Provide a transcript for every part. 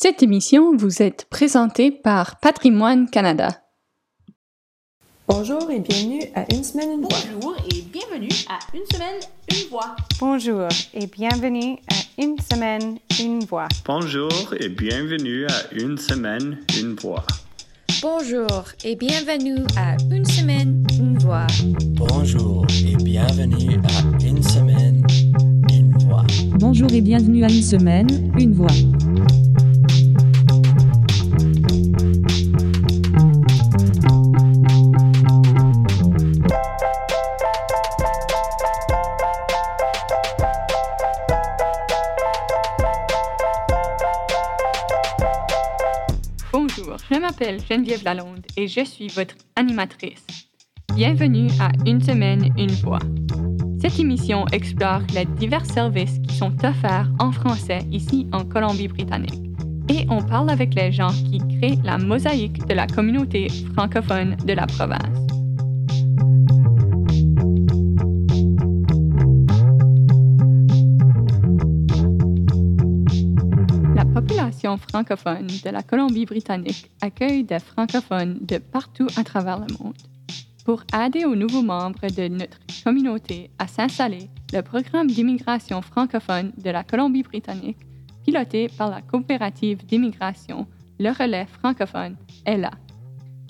Cette émission vous est présentée par Patrimoine Canada. Bonjour et bienvenue à Une semaine, une voix. Bonjour et bienvenue à Une semaine, une voix. Bonjour et bienvenue à Une semaine, une voix. Bonjour et bienvenue à Une semaine, une voix. Bonjour et bienvenue à Une semaine, une voix. Bonjour et bienvenue à Une semaine, une voix. Bonjour et bienvenue à Une semaine, une voix. Je m'appelle Geneviève Lalonde et je suis votre animatrice. Bienvenue à Une semaine, une voix. Cette émission explore les divers services qui sont offerts en français ici en Colombie-Britannique. Et on parle avec les gens qui créent la mosaïque de la communauté francophone de la province. Francophone de la Colombie-Britannique accueille des francophones de partout à travers le monde. Pour aider aux nouveaux membres de notre communauté à s'installer, le programme d'immigration francophone de la Colombie-Britannique, piloté par la coopérative d'immigration Le Relais francophone, est là.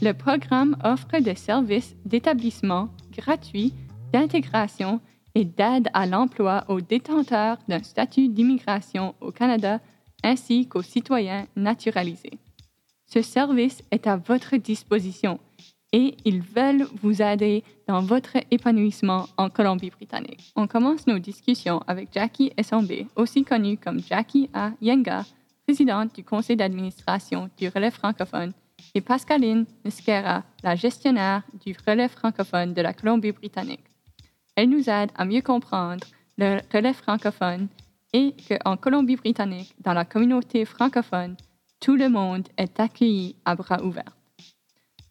Le programme offre des services d'établissement gratuits, d'intégration et d'aide à l'emploi aux détenteurs d'un statut d'immigration au Canada ainsi qu'aux citoyens naturalisés. Ce service est à votre disposition et ils veulent vous aider dans votre épanouissement en Colombie-Britannique. On commence nos discussions avec Jackie Essombe, aussi connue comme Jackie A. Yenga, présidente du conseil d'administration du relais francophone, et Pascaline Nisquera, la gestionnaire du relais francophone de la Colombie-Britannique. Elle nous aide à mieux comprendre le relais francophone et qu'en Colombie-Britannique, dans la communauté francophone, tout le monde est accueilli à bras ouverts.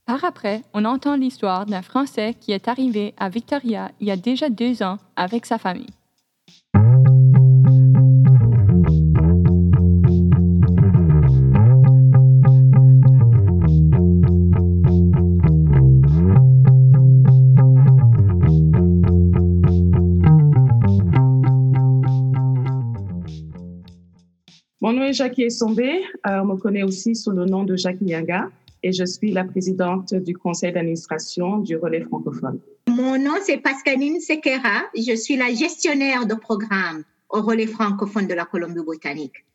Par après, on entend l'histoire d'un Français qui est arrivé à Victoria il y a déjà deux ans avec sa famille. Mon nom est Jackie Essombé. Euh, on me connaît aussi sous le nom de Jackie Yanga et je suis la présidente du conseil d'administration du relais francophone. Mon nom, c'est Pascaline Sequera. Je suis la gestionnaire de programme au relais francophone de la Colombie-Britannique.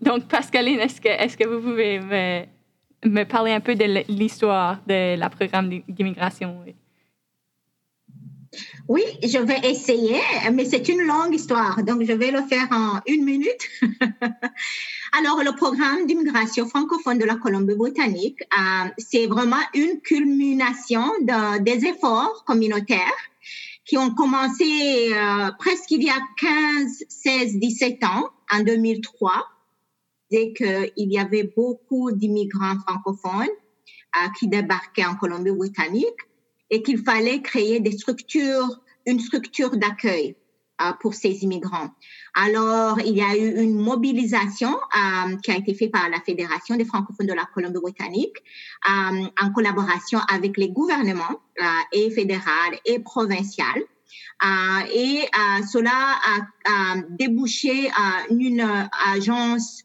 Donc, Pascaline, est-ce que, est que vous pouvez me, me parler un peu de l'histoire de la programme d'immigration? Oui, je vais essayer, mais c'est une longue histoire, donc je vais le faire en une minute. Alors, le programme d'immigration francophone de la Colombie-Britannique, euh, c'est vraiment une culmination de, des efforts communautaires qui ont commencé euh, presque il y a 15, 16, 17 ans, en 2003, dès qu'il y avait beaucoup d'immigrants francophones euh, qui débarquaient en Colombie-Britannique et qu'il fallait créer des structures, une structure d'accueil euh, pour ces immigrants. Alors, il y a eu une mobilisation euh, qui a été faite par la Fédération des francophones de la Colombie-Britannique euh, en collaboration avec les gouvernements et fédéral et provincial. Et cela a, a débouché une agence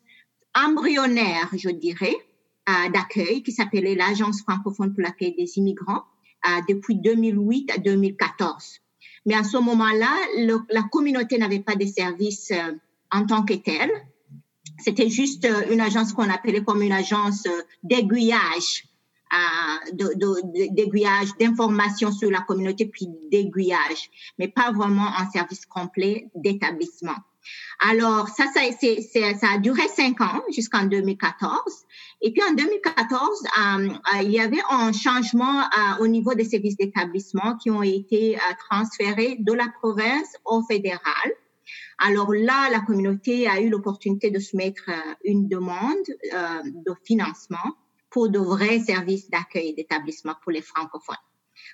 embryonnaire, je dirais, d'accueil qui s'appelait l'Agence francophone pour l'accueil des immigrants depuis 2008 à 2014. Mais à ce moment-là, la communauté n'avait pas de services euh, en tant que tel. C'était juste euh, une agence qu'on appelait comme une agence euh, d'aiguillage, d'aiguillage, d'information sur la communauté, puis d'aiguillage, mais pas vraiment un service complet d'établissement. Alors, ça, ça, a duré cinq ans jusqu'en 2014. Et puis en 2014, euh, euh, il y avait un changement euh, au niveau des services d'établissement qui ont été transférés de la province au fédéral. Alors là, la communauté a eu l'opportunité de soumettre une demande de financement pour de vrais services d'accueil d'établissement pour les francophones.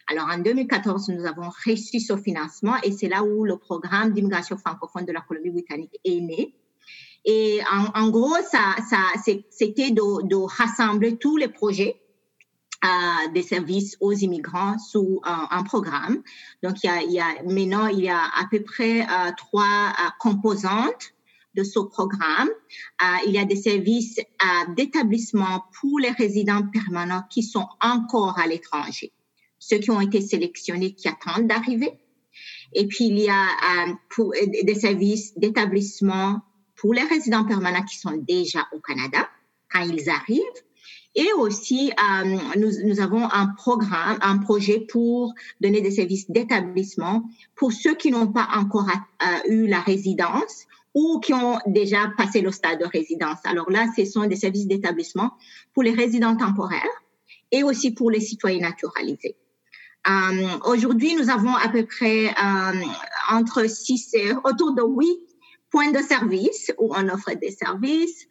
Alors, en 2014, nous avons reçu ce financement et c'est là où le programme d'immigration francophone de la Colombie-Britannique est né. Et en, gros, ça, c'était de, rassembler tous les projets euh, des services aux immigrants sous un, programme. Donc, il y, a, maintenant, il y a à peu près euh, trois euh, composantes de ce programme. Il y a des services d'établissement pour les résidents permanents qui sont encore à l'étranger, ceux qui ont été sélectionnés qui attendent d'arriver. Et puis, il y a euh, pour, des services d'établissement pour les résidents permanents qui sont déjà au Canada quand ils arrivent. Et aussi, euh, nous, avons un programme, un projet pour donner des services d'établissement pour ceux qui n'ont pas encore euh, eu la résidence ou qui ont déjà passé le stade de résidence. Alors là, ce sont des services d'établissement pour les résidents temporaires et aussi pour les citoyens naturalisés. Euh, Aujourd'hui, nous avons à peu près euh, entre 6 et autour de 8 points de service où on offre des services.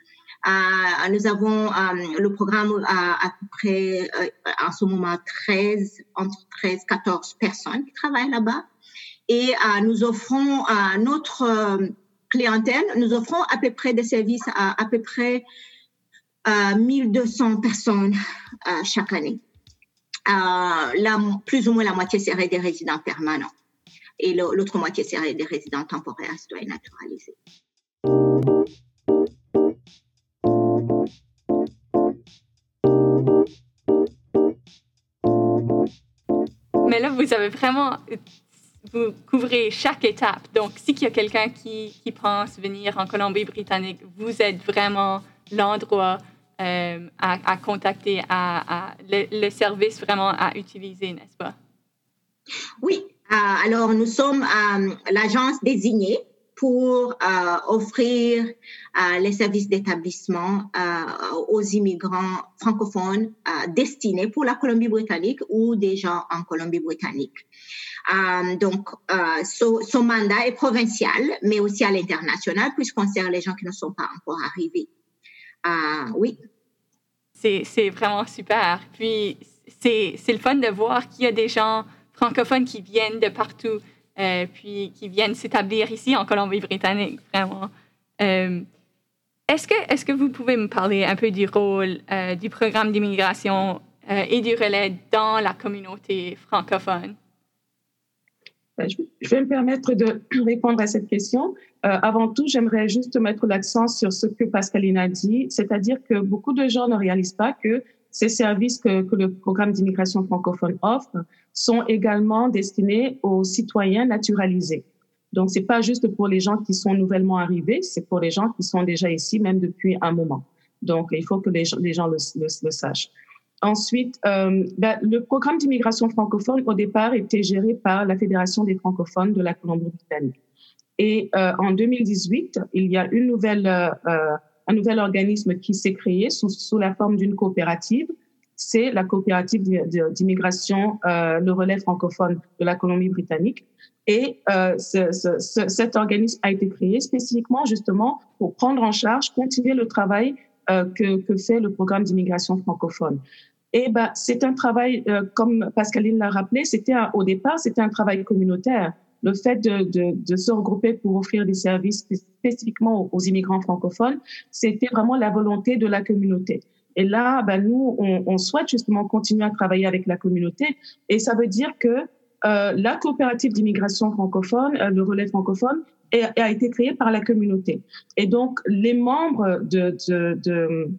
Euh, nous avons euh, le programme à, peu près euh, en ce moment 13, entre 13 14 personnes qui travaillent là-bas. Et euh, nous offrons à notre clientèle, nous offrons à peu près des services à à peu près euh, 1200 personnes chaque année. Euh, plus ou moins la moitié serait des résidents permanents et l'autre moitié serait des résidents temporaires, citoyens naturalisés. Mais là, vous avez vraiment vous couvrez chaque étape. Donc, si il y a quelqu'un qui, pense venir en Colombie-Britannique, vous êtes vraiment l'endroit euh, à, contacter, à, à le, service vraiment à utiliser, n'est-ce pas? Oui. Euh, alors, nous sommes euh, l'agence désignée pour offrir les services d'établissement aux immigrants francophones destinés pour la Colombie-Britannique ou des gens en Colombie-Britannique. donc, ce, mandat est provincial, mais aussi à l'international, puisqu'on sert les gens qui ne sont pas encore arrivés. oui. C'est vraiment super. Puis, c'est le fun de voir qu'il y a des gens francophones qui viennent de partout euh, puis qui viennent s'établir ici en Colombie-Britannique, vraiment. Euh, est-ce que, est que vous pouvez me parler un peu du rôle euh, du programme d'immigration et du relais dans la communauté francophone? Ben, je vais me permettre de répondre à cette question. Euh, avant tout, j'aimerais juste mettre l'accent sur ce que Pascaline a dit, c'est-à-dire que beaucoup de gens ne réalisent pas que ces services que, que le programme d'immigration francophone offre sont également destinés aux citoyens naturalisés. Donc, c'est pas juste pour les gens qui sont nouvellement arrivés, c'est pour les gens qui sont déjà ici, même depuis un moment. Donc, il faut que les gens, le, le sachent. Ensuite, euh, ben, le programme d'immigration francophone, au départ, était géré par la Fédération des francophones de la Colombie-Britannique. Et euh, en 2018, il y a nouvelle, euh, un nouvel organisme qui s'est créé sous, la forme d'une coopérative c'est la coopérative d'immigration, euh, le relais francophone de la Colombie-Britannique. Et euh, ce, ce, cet organisme a été créé spécifiquement justement pour prendre en charge, continuer le travail euh, que, fait le programme d'immigration francophone. Et ben, c'est un travail, euh, comme Pascaline l'a rappelé, c'était au départ, c'était un travail communautaire. Le fait de, de, de, se regrouper pour offrir des services spécifiquement aux, immigrants francophones, c'était vraiment la volonté de la communauté. Et là, ben, nous, on, on, souhaite justement continuer à travailler avec la communauté. Et ça veut dire que euh, la coopérative d'immigration francophone, euh, le relais francophone, a été créée par la communauté. Et donc, les membres de, de, de,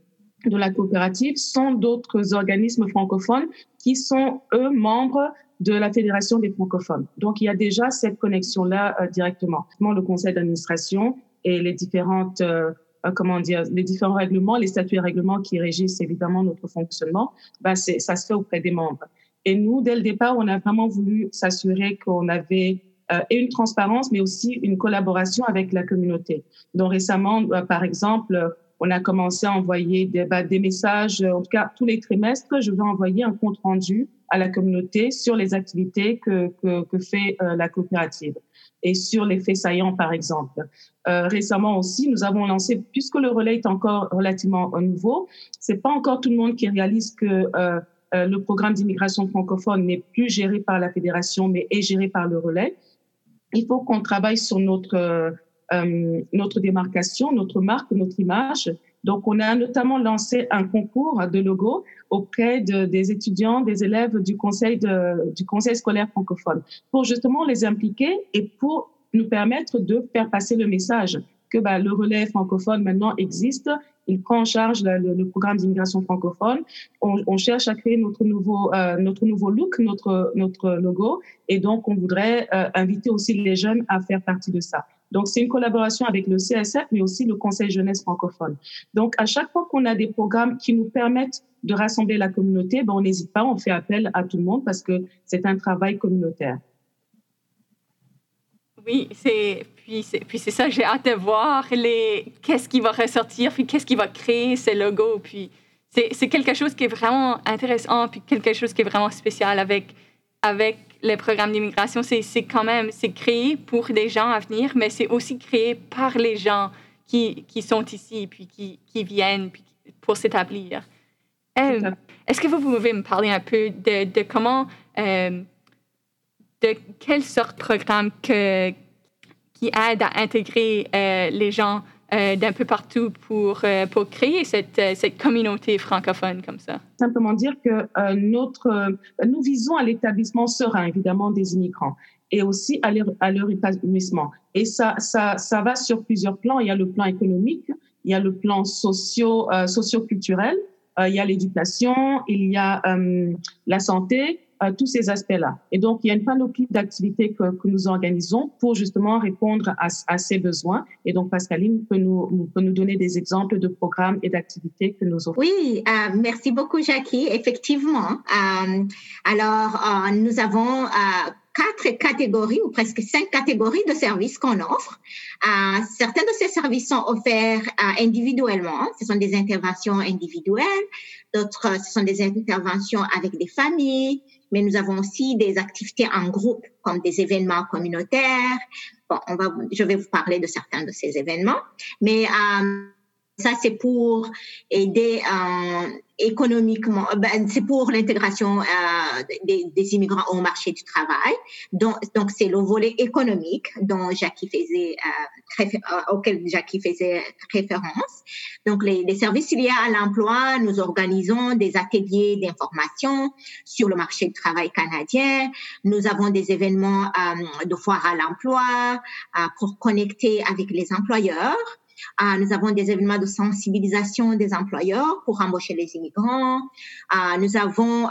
de la coopérative sont d'autres organismes francophones qui sont, eux, membres de la Fédération des francophones. Donc, il y a déjà cette connexion-là euh, directement. Le conseil d'administration et les différentes euh, euh, comment dire, les différents règlements, les statuts et règlements qui régissent évidemment notre fonctionnement, ben c'est, ça se fait auprès des membres. Et nous, dès le départ, on a vraiment voulu s'assurer qu'on avait euh, une transparence, mais aussi une collaboration avec la communauté. Donc récemment, euh, par exemple, on a commencé à envoyer des, bah, des messages, en tout cas tous les trimestres, je vais envoyer un compte rendu à la communauté sur les activités que, que, que fait euh, la coopérative et sur les faits saillants, par exemple. Euh, récemment aussi, nous avons lancé, puisque le relais est encore relativement nouveau, c'est pas encore tout le monde qui réalise que euh, euh, le programme d'immigration francophone n'est plus géré par la fédération, mais est géré par le relais. Il faut qu'on travaille sur notre notre démarcation, notre marque, notre image. Donc, on a notamment lancé un concours de logos auprès de, des étudiants, des élèves du conseil, scolaire francophone pour justement les impliquer et pour nous permettre de faire passer le message que bah, le relais francophone maintenant existe. Il prend en charge le, programme d'immigration francophone. On, cherche à créer notre nouveau, euh, look, notre, notre logo. Et donc, on voudrait euh, inviter aussi les jeunes à faire partie de ça. Donc, c'est une collaboration avec le CSF, mais aussi le Conseil jeunesse francophone. Donc, à chaque fois qu'on a des programmes qui nous permettent de rassembler la communauté, ben, on n'hésite pas, on fait appel à tout le monde parce que c'est un travail communautaire. Oui, c'est puis c'est puis c'est ça. J'ai hâte de voir les qu'est-ce qui va ressortir, puis qu'est-ce qui va créer ce logo. Puis c'est quelque chose qui est vraiment intéressant, puis quelque chose qui est vraiment spécial avec avec le programme d'immigration. C'est quand même c'est créé pour des gens à venir, mais c'est aussi créé par les gens qui qui sont ici, puis qui qui viennent puis pour s'établir. Euh, Est-ce que vous pouvez me parler un peu de de comment euh, de quelle sorte de programme que, qui aide à intégrer euh, les gens d'un peu partout pour, euh, pour créer cette, euh, cette communauté francophone comme ça? Simplement dire que euh, notre, euh, nous visons à l'établissement serein, évidemment, des immigrants et aussi à leur, à leur épanouissement. Et ça, ça, ça va sur plusieurs plans. Il y a le plan économique, il y a le plan socio, euh, socio-culturel, il y a l'éducation, il y a la santé, tous ces aspects-là. Et donc, il y a une panoplie d'activités que, nous organisons pour justement répondre à, ces besoins. Et donc, Pascaline peut nous, peut nous donner des exemples de programmes et d'activités que nous offrons. Oui, euh, merci beaucoup, Jackie. Effectivement. Euh, alors, euh, nous avons quatre catégories ou presque cinq catégories de services qu'on offre. Certains de ces services sont offerts individuellement. Ce sont des interventions individuelles. D'autres, ce sont des interventions avec des familles. Mais nous avons aussi des activités en groupe, comme des événements communautaires. Bon, on va, je vais vous parler de certains de ces événements. Mais euh, ça, c'est pour aider euh, économiquement, ben, c'est pour l'intégration euh, des, des, immigrants au marché du travail. Donc, donc c'est le volet économique dont Jackie faisait, euh, euh, auquel Jackie faisait référence. Donc, les, les services liés à l'emploi, nous organisons des ateliers d'information sur le marché du travail canadien. Nous avons des événements euh, de foire à l'emploi euh, pour connecter avec les employeurs. Euh, nous avons des événements de sensibilisation des employeurs pour embaucher les immigrants. Euh, nous avons euh,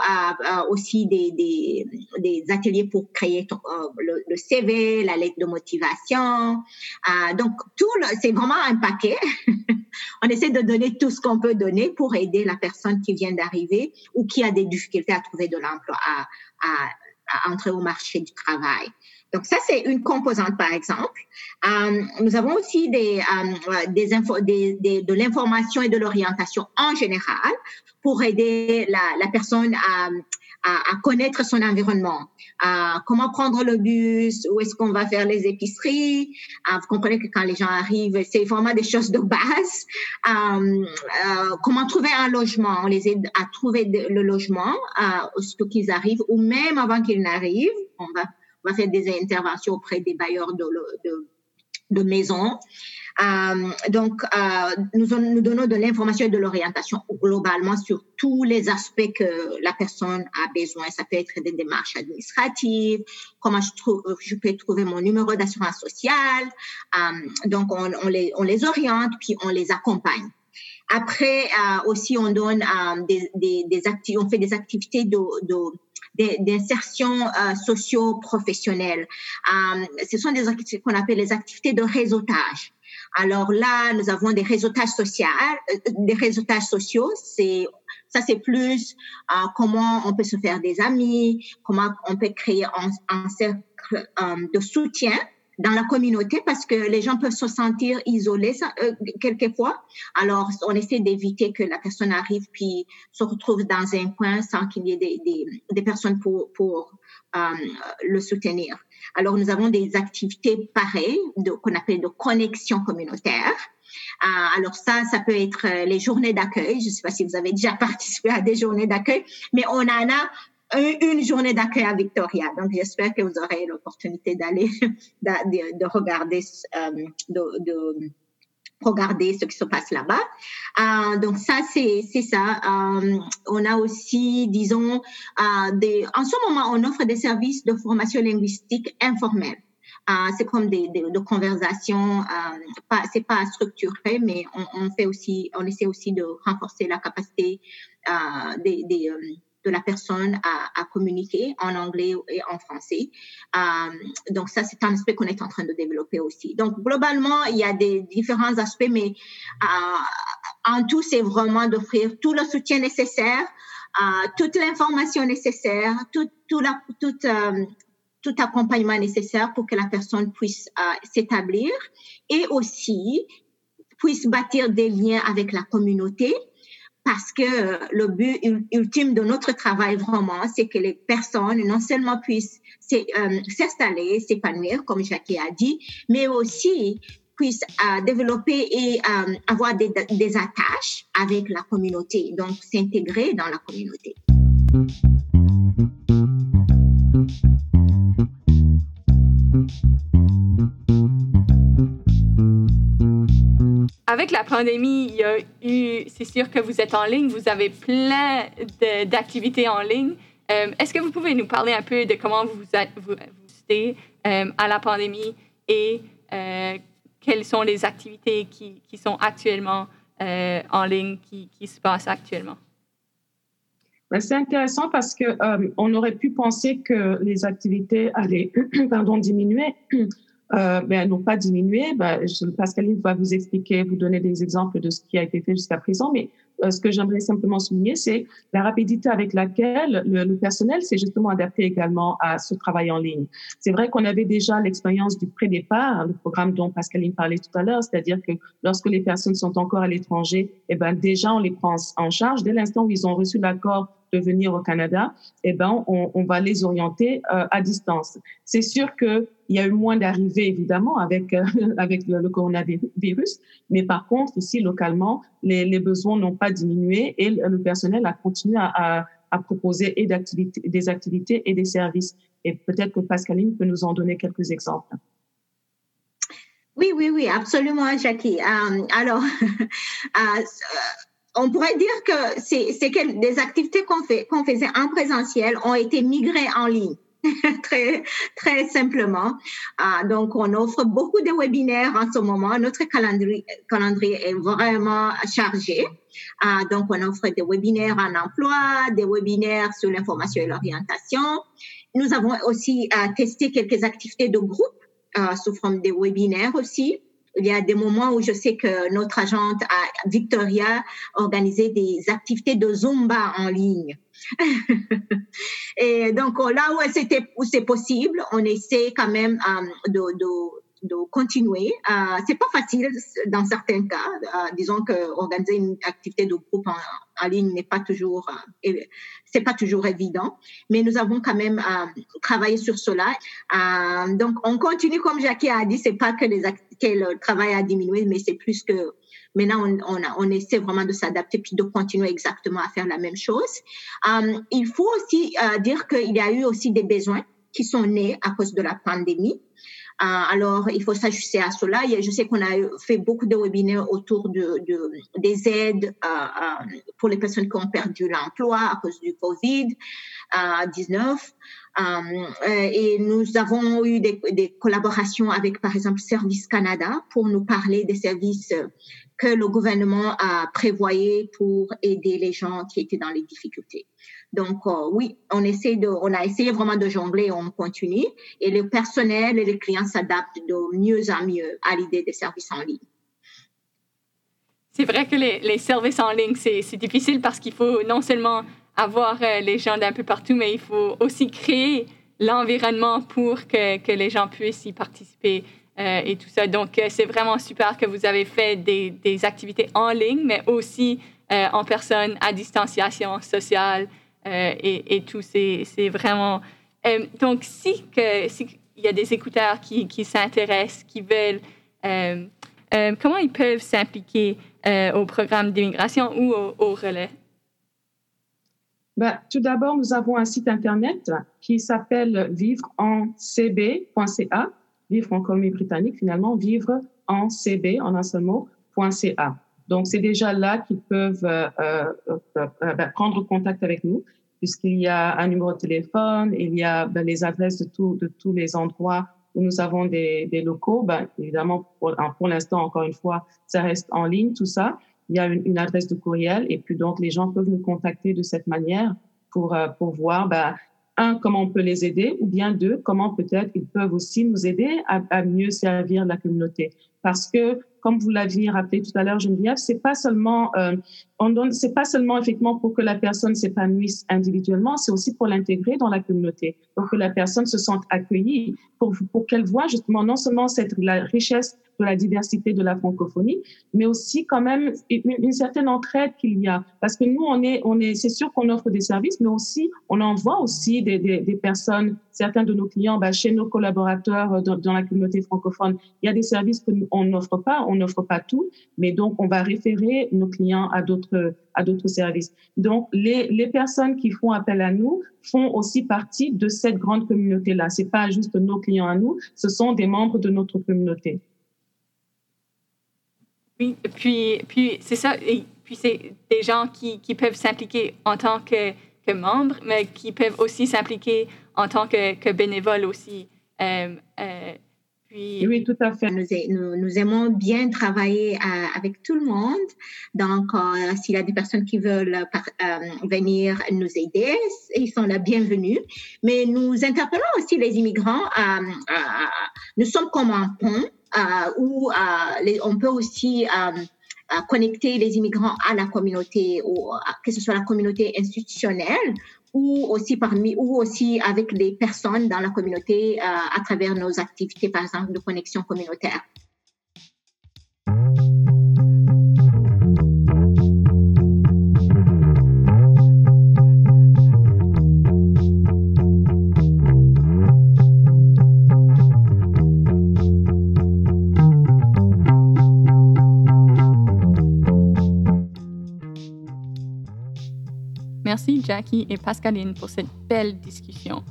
aussi des, ateliers pour créer le, CV, la lettre de motivation. donc, tout c'est vraiment un paquet. On essaie de donner tout ce qu'on peut donner pour aider la personne qui vient d'arriver ou qui a des difficultés à trouver de l'emploi, à entrer au marché du travail. Donc ça, c'est une composante, par exemple. Euh, nous avons aussi des, euh, des, infos, des, des de l'information et de l'orientation en général pour aider la, la personne à, à, à, connaître son environnement, à comment prendre le bus, où est-ce qu'on va faire les épiceries. Euh, vous comprenez que quand les gens arrivent, c'est vraiment des choses de base. Euh, euh, comment trouver un logement, on les aide à trouver le logement euh, aussitôt qu'ils arrivent ou même avant qu'ils n'arrivent. On va on va faire des interventions auprès des bailleurs de, de, de maisons. Euh, donc, euh, nous, nous donnons de l'information et de l'orientation globalement sur tous les aspects que la personne a besoin. Ça peut être des démarches administratives, comment je, trouve, je peux trouver mon numéro d'assurance sociale. Euh, donc, on, on, les, on les oriente, puis on les accompagne. Après, euh, aussi, on donne euh, des, des, des on fait des activités de, de d'insertion euh, socio-professionnelle. Euh, ce sont des activités qu'on appelle les activités de réseautage. Alors là, nous avons des réseautages sociaux, euh, des réseautages sociaux. C'est ça, c'est plus euh, comment on peut se faire des amis, comment on peut créer un, un cercle euh, de soutien dans la communauté parce que les gens peuvent se sentir isolés euh, quelquefois. Alors, on essaie d'éviter que la personne arrive puis se retrouve dans un coin sans qu'il y ait des, des, des, personnes pour, pour euh, le soutenir. Alors, nous avons des activités pareilles qu'on appelle de connexion communautaire. Euh, alors ça, ça peut être les journées d'accueil. Je ne sais pas si vous avez déjà participé à des journées d'accueil, mais on en a une journée d'accueil à Victoria. Donc, j'espère que vous aurez l'opportunité d'aller, de, de, regarder, euh, de, de, regarder ce qui se passe là-bas. Euh, donc ça, c'est ça. Euh, on a aussi, disons, euh, en ce moment, on offre des services de formation linguistique informelle. Euh, c'est comme des, conversations, euh, pas, c'est pas structuré, mais on, fait aussi, on essaie aussi de renforcer la capacité euh, des, euh, de la personne à, communiquer en anglais et en français. Euh, donc ça, c'est un aspect qu'on est en train de développer aussi. Donc globalement, il y a des différents aspects, mais euh, en tout, c'est vraiment d'offrir tout le soutien nécessaire, euh, toute l'information nécessaire, tout, tout, la, tout, accompagnement nécessaire pour que la personne puisse s'établir et aussi puisse bâtir des liens avec la communauté parce que le but ultime de notre travail vraiment, c'est que les personnes non seulement puissent euh, s'installer, s'épanouir, comme Jackie a dit, mais aussi puissent euh, développer et euh, avoir des attaches avec la communauté, donc s'intégrer dans la communauté. Avec la pandémie, il y a eu, c'est sûr que vous êtes en ligne, vous avez plein d'activités en ligne. Euh, est-ce que vous pouvez nous parler un peu de comment vous vous, vous euh, à la pandémie et euh, quelles sont les activités qui, qui sont actuellement en ligne, qui, qui, se passent actuellement? Ben, c'est intéressant parce que on aurait pu penser que les activités allaient pardon, diminuer euh, ben, n'ont pas diminué. Ben, Pascaline va vous expliquer, vous donner des exemples de ce qui a été fait jusqu'à présent, mais ce que j'aimerais simplement souligner, c'est la rapidité avec laquelle le, personnel s'est justement adapté également à ce travail en ligne. C'est vrai qu'on avait déjà l'expérience du pré-départ, le programme dont Pascaline parlait tout à l'heure, c'est-à-dire que lorsque les personnes sont encore à l'étranger, eh ben déjà on les prend en charge dès l'instant où ils ont reçu l'accord de venir au Canada, eh ben, on, va les orienter euh, à distance. C'est sûr qu'il y a eu moins d'arrivées, évidemment, avec, euh, avec le, le, coronavirus, mais par contre, ici, localement, les, les besoins n'ont pas diminué et le, personnel a continué à, proposer des activités et des services. Et peut-être que Pascaline peut nous en donner quelques exemples. Oui, oui, oui, absolument, Jackie. Um, alors, uh, on pourrait dire que c'est des activités qu'on faisait en présentiel ont été migrées en ligne. très très simplement. Ah, donc on offre beaucoup de webinaires en ce moment. Notre calendrier, est vraiment chargé. Ah, donc on offre des webinaires en emploi, des webinaires sur l'information et l'orientation. Nous avons aussi ah, testé quelques activités de groupe sous forme de webinaires aussi il y a des moments où je sais que notre agente à Victoria organisé des activités de Zumba en ligne. et donc là où c'est possible, on essaie quand même um, de, de de continuer. Euh, c'est pas facile dans certains cas. Euh, disons que organiser une activité de groupe en, ligne n'est pas toujours, euh, c'est pas toujours évident. Mais nous avons quand même euh, travaillé sur cela. Euh, donc on continue comme Jackie a dit. C'est pas que le travail a diminué, mais c'est plus que maintenant on, essaie vraiment de s'adapter puis de continuer exactement à faire la même chose. Euh, il faut aussi dire qu'il y a eu aussi des besoins qui sont nés à cause de la pandémie. Euh, alors, il faut s'ajuster à cela. Je sais qu'on a fait beaucoup de webinaires autour de, de des aides euh, euh, pour les personnes qui ont perdu l'emploi à cause du Covid-19. et nous avons eu des, des, collaborations avec, par exemple, Service Canada pour nous parler des services que le gouvernement a prévoyé pour aider les gens qui étaient dans les difficultés. Donc euh, oui, on essaie de, on a essayé vraiment de jongler, on continue, et le personnel et les clients s'adaptent de mieux en mieux à l'idée des services en ligne. C'est vrai que les, services en ligne, c'est difficile parce qu'il faut non seulement avoir euh, les gens d'un peu partout, mais il faut aussi créer l'environnement pour que, que, les gens puissent y participer euh, et tout ça. Donc, c'est vraiment super que vous avez fait des, des activités en ligne, mais aussi en personne, à distanciation sociale. Euh, et, tout. C'est vraiment. Euh, donc, si il y a des écouteurs qui, s'intéressent, qui veulent, euh, comment ils peuvent s'impliquer au programme d'immigration ou au, relais? Ben, tout d'abord, nous avons un site internet qui s'appelle vivre-en-cb.ca, vivre en Colombie-Britannique, finalement, vivre en CB, en un seul mot, .ca. Donc, c'est déjà là qu'ils peuvent euh, euh, euh, ben, prendre contact avec nous, puisqu'il y a un numéro de téléphone, il y a ben, les adresses de, tout, de tous les endroits où nous avons des, des locaux. Ben, évidemment, pour, pour l'instant, encore une fois, ça reste en ligne, tout ça. Il y a une, une, adresse de courriel et puis donc les gens peuvent nous contacter de cette manière pour, pour voir ben, un, comment on peut les aider, ou bien deux, comment peut-être ils peuvent aussi nous aider à, à mieux servir la communauté. Parce que comme vous l'aviez rappelé tout à l'heure, Geneviève, c'est pas seulement, euh, on donne, c'est pas seulement effectivement pour que la personne s'épanouisse individuellement, c'est aussi pour l'intégrer dans la communauté, pour que la personne se sente accueillie, pour, qu'elle voit justement non seulement cette la richesse de la diversité de la francophonie, mais aussi quand même une, certaine entraide qu'il y a. Parce que nous, on est, on est, c'est sûr qu'on offre des services, mais aussi, on envoie aussi des, des, des personnes, certains de nos clients, bah, chez nos collaborateurs dans, dans, la communauté francophone. Il y a des services qu'on n'offre pas, on n'offre pas tout, mais donc on va référer nos clients à d'autres, à d'autres services. Donc, les, les personnes qui font appel à nous font aussi partie de cette grande communauté-là. C'est pas juste nos clients à nous, ce sont des membres de notre communauté. Oui, puis, puis c'est ça. Et puis c'est des gens qui, qui peuvent s'impliquer en tant que, que membres, mais qui peuvent aussi s'impliquer en tant que, que bénévoles aussi. Euh, euh, Oui, tout à fait. Nous, aimons bien travailler euh, avec tout le monde. Donc, euh, s'il y a des personnes qui veulent euh, venir nous aider, ils sont la bienvenus. Mais nous interpellons aussi les immigrants. nous sommes comme un pont où on peut aussi connecter les immigrants à la communauté, que ce soit la communauté institutionnelle ou aussi parmi ou aussi avec les personnes dans la communauté euh, à travers nos activités, par exemple, de connexion communautaire. Merci Jackie et Pascaline pour cette belle discussion.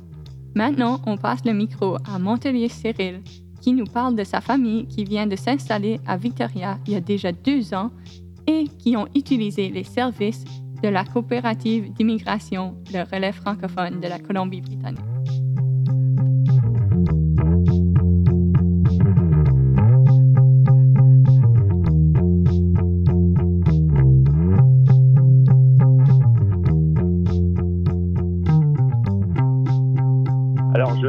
Maintenant, on passe le micro à Montelier Cyril, qui nous parle de sa famille qui vient de s'installer à Victoria il y a déjà deux ans et qui ont utilisé les services de la coopérative d'immigration, le relais francophone de la Colombie-Britannique.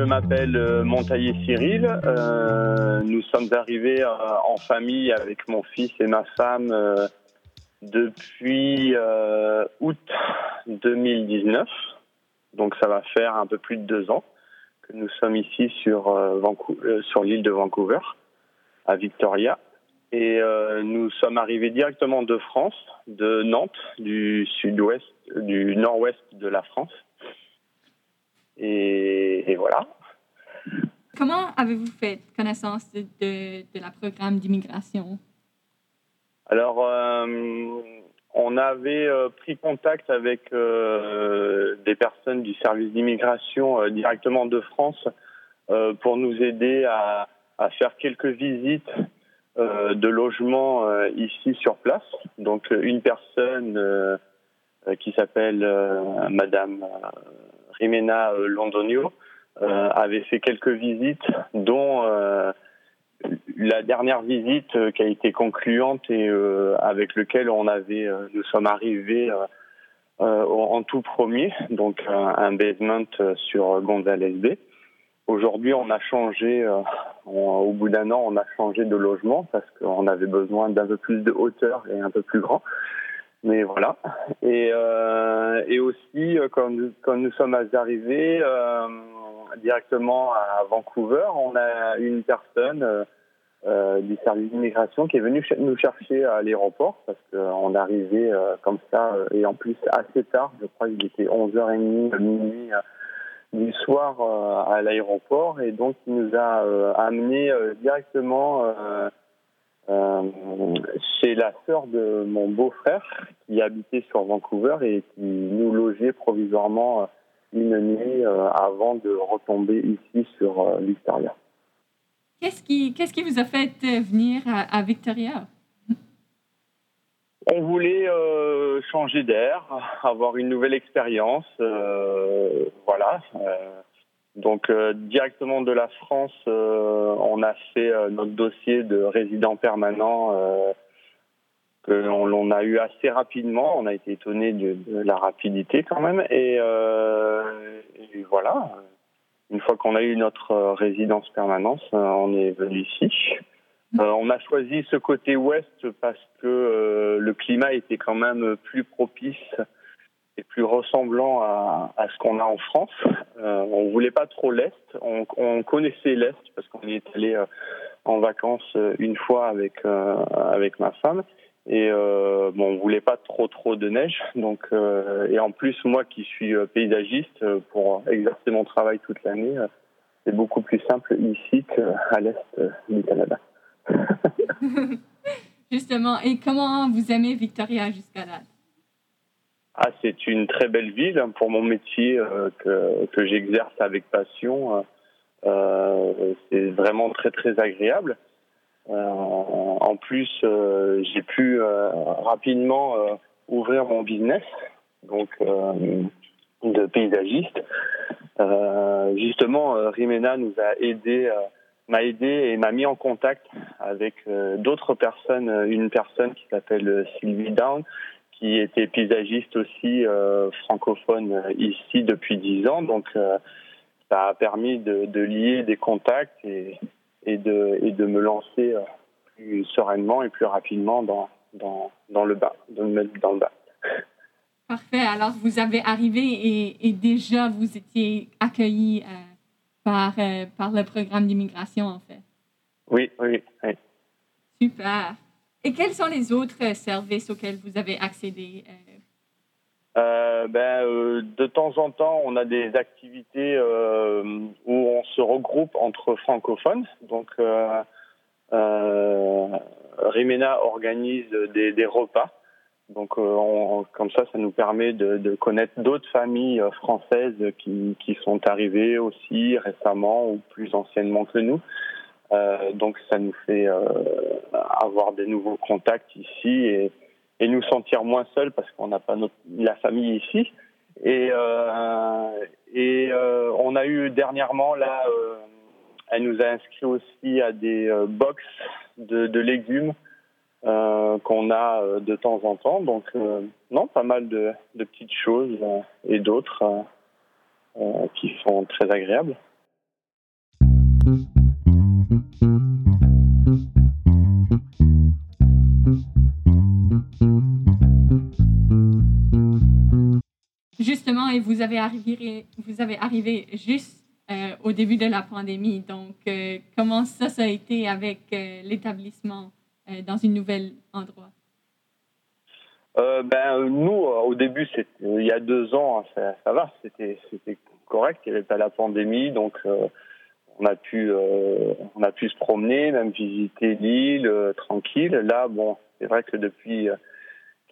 Je m'appelle euh, Montaillé Cyril. Euh, nous sommes arrivés euh, en famille avec mon fils et ma femme depuis août 2019. Donc ça va faire un peu plus de deux ans que nous sommes ici sur, sur l'île de Vancouver, à Victoria. Et nous sommes arrivés directement de France, de Nantes, du sud-ouest, du nord-ouest de la France. Et, et, voilà. Comment avez-vous fait connaissance de, de, de la programme d'immigration? Alors, euh, on avait euh, pris contact avec euh, des personnes du service d'immigration directement de France pour nous aider à, à, faire quelques visites de logement ici sur place. Donc, une personne qui s'appelle Madame Rimena Londonio euh, avait fait quelques visites, dont euh, la dernière visite euh, qui a été concluante et euh, avec lequel on avait, euh, nous sommes arrivés euh, en tout premier, donc un basement sur Gonzales Bay. Aujourd'hui, on a changé, au bout d'un an, on a changé de logement parce qu'on avait besoin d'un peu plus de hauteur et un peu plus grand. Mais voilà. Et, euh, et aussi, quand nous, quand nous sommes arrivés, euh, directement à Vancouver, on a une personne euh, euh, du service d'immigration qui est venue nous chercher à l'aéroport parce qu'on arrivait euh, comme ça euh, et en plus assez tard, je crois qu'il était 11h30, minuit euh, du soir à l'aéroport et donc il nous a amené directement c'est la sœur de mon beau-frère qui habitait sur Vancouver et qui nous logeait provisoirement une nuit avant de retomber ici sur Victoria. Qu'est-ce qui, qu'est-ce qui vous a fait venir à, Victoria? On voulait euh, changer d'air, avoir une nouvelle expérience. Euh, voilà. Euh, donc directement de la France, on a fait notre dossier de résident permanent que l'on a eu assez rapidement. On a été étonné de, la rapidité quand même. Et, voilà. Une fois qu'on a eu notre résidence permanente, on est venu ici. Euh, on a choisi ce côté ouest parce que euh, le climat était quand même plus propice et plus ressemblant à, ce qu'on a en France. Euh, on voulait pas trop l'est. On, connaissait l'est parce qu'on y est allé en vacances une fois avec avec ma femme. Et euh, bon, on voulait pas trop trop de neige, donc et en plus moi qui suis paysagiste pour exercer mon travail toute l'année, c'est beaucoup plus simple ici qu'à l'est du Canada. Justement, et comment vous aimez Victoria jusqu'à là? Ah, c'est une très belle ville hein, pour mon métier euh, que, j'exerce avec passion. Euh, euh, c'est vraiment très très agréable. en plus, j'ai pu rapidement ouvrir mon business, donc de paysagiste. justement, Rimena nous a aidé m'a aidé et m'a mis en contact avec d'autres personnes, une personne qui s'appelle Sylvie Down, qui était paysagiste aussi francophone ici depuis dix ans. Donc, ça a permis de, de, lier des contacts et, et, de, et de me lancer plus sereinement et plus rapidement dans, dans, dans le bas, de me mettre dans le bas. Parfait. Alors, vous avez arrivé et, et déjà vous étiez accueilli par, euh, par le programme d'immigration, en fait. Oui, oui, oui. Super. Et quels sont les autres services auxquels vous avez accédé? Euh? Euh, ben, de temps en temps, on a des activités où on se regroupe entre francophones. Donc, Rimena organise des, repas donc, euh, comme ça, ça nous permet de, connaître d'autres familles euh, françaises qui, sont arrivées aussi récemment ou plus anciennement que nous. Euh, donc, ça nous fait euh, avoir des nouveaux contacts ici et, nous sentir moins seuls parce qu'on n'a pas la famille ici. Et, euh, on a eu dernièrement là, elle nous a inscrit aussi à des box de, légumes qu'on a de temps en temps. Donc, non, pas mal de petites choses et d'autres qui sont très agréables. Justement, et vous avez arrivé, vous avez arrivé juste au début de la pandémie. Donc, comment ça, ça a été avec l'établissement euh, dans une nouvelle endroit? Euh, ben, nous, euh, au début, il y a deux ans, ça, ça va, c'était correct, il n'y avait pas la pandémie, donc on a pu on a pu se promener, même visiter l'île tranquille. Là, bon, c'est vrai que depuis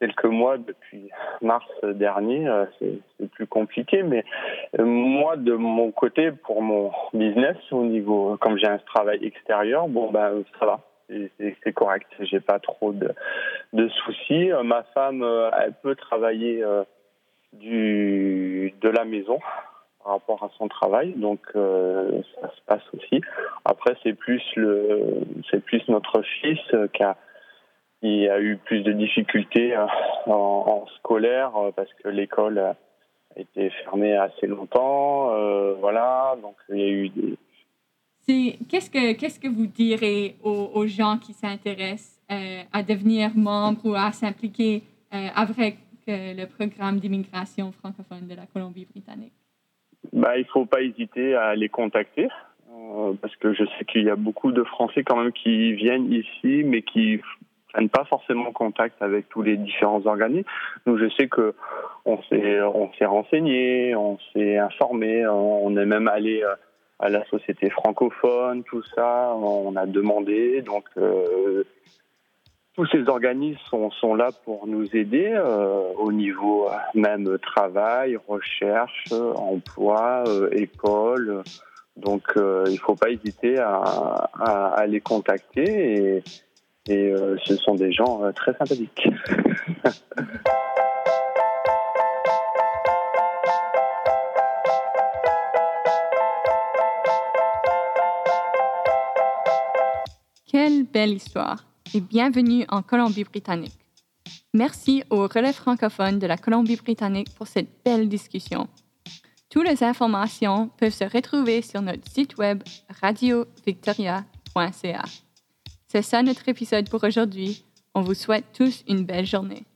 quelques mois, depuis mars dernier, c'est plus compliqué. Mais moi, de mon côté, pour mon business, au niveau, comme j'ai un travail extérieur, bon ben ça va c'est correct. J'ai pas trop de, soucis. Ma femme, euh, elle peut travailler euh, du de la maison par rapport à son travail, donc euh, ça se passe aussi. Après, c'est plus le, c'est plus notre fils qui a qui a eu plus de difficultés en, en scolaire parce que l'école a été fermée assez longtemps. voilà, donc il y a eu des qu'est-ce que qu'est-ce que vous direz aux, gens qui s'intéressent euh, à devenir membre ou à s'impliquer euh, avec euh, le programme d'immigration francophone de la Colombie-Britannique? Bah, il faut pas hésiter à les contacter parce que je sais qu'il y a beaucoup de Français quand même qui viennent ici mais qui prennent pas forcément contact avec tous les différents organismes. Donc je sais que on s'est on s'est renseigné, on s'est informé, on est même allé à la société francophone, tout ça, on a demandé. Donc, euh, tous ces organismes sont, là pour nous aider euh, au niveau euh, même travail, recherche, emploi, euh, école. Donc euh, il ne faut pas hésiter à, les contacter et euh, ce sont des gens euh, très sympathiques. Quelle belle histoire et bienvenue en Colombie-Britannique. Merci au relais francophone de la Colombie-Britannique pour cette belle discussion. Toutes les informations peuvent se retrouver sur notre site web radiovictoria.ca. C'est ça notre épisode pour aujourd'hui. On vous souhaite tous une belle journée.